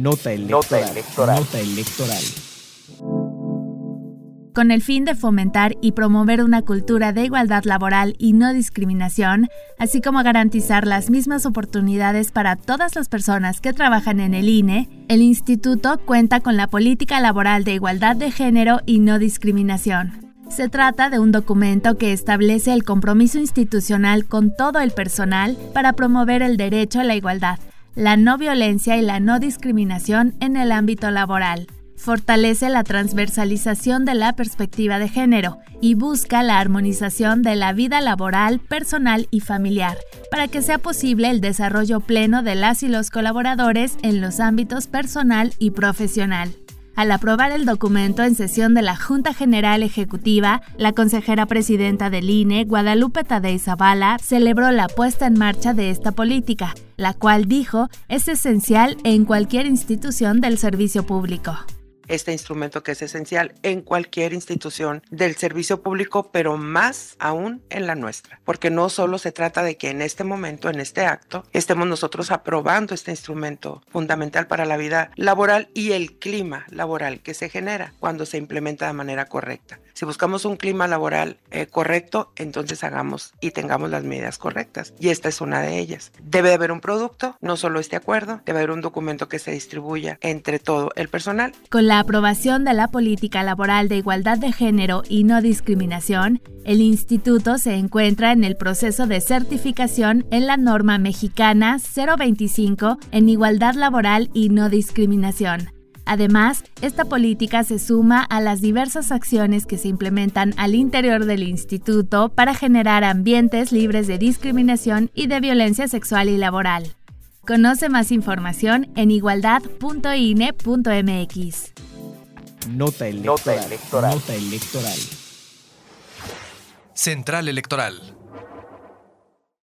Nota electoral. Nota electoral. Con el fin de fomentar y promover una cultura de igualdad laboral y no discriminación, así como garantizar las mismas oportunidades para todas las personas que trabajan en el INE, el instituto cuenta con la política laboral de igualdad de género y no discriminación. Se trata de un documento que establece el compromiso institucional con todo el personal para promover el derecho a la igualdad, la no violencia y la no discriminación en el ámbito laboral. Fortalece la transversalización de la perspectiva de género y busca la armonización de la vida laboral, personal y familiar, para que sea posible el desarrollo pleno de las y los colaboradores en los ámbitos personal y profesional. Al aprobar el documento en sesión de la Junta General Ejecutiva, la consejera presidenta del INE, Guadalupe Tadei Zavala, celebró la puesta en marcha de esta política, la cual dijo es esencial en cualquier institución del servicio público este instrumento que es esencial en cualquier institución del servicio público, pero más aún en la nuestra, porque no solo se trata de que en este momento, en este acto, estemos nosotros aprobando este instrumento fundamental para la vida laboral y el clima laboral que se genera cuando se implementa de manera correcta. Si buscamos un clima laboral eh, correcto, entonces hagamos y tengamos las medidas correctas. Y esta es una de ellas. Debe haber un producto, no solo este acuerdo, debe haber un documento que se distribuya entre todo el personal. Con la aprobación de la política laboral de igualdad de género y no discriminación, el instituto se encuentra en el proceso de certificación en la norma mexicana 025 en igualdad laboral y no discriminación. Además, esta política se suma a las diversas acciones que se implementan al interior del instituto para generar ambientes libres de discriminación y de violencia sexual y laboral. Conoce más información en igualdad.ine.mx. Nota electoral. Nota electoral. Nota electoral. Central Electoral.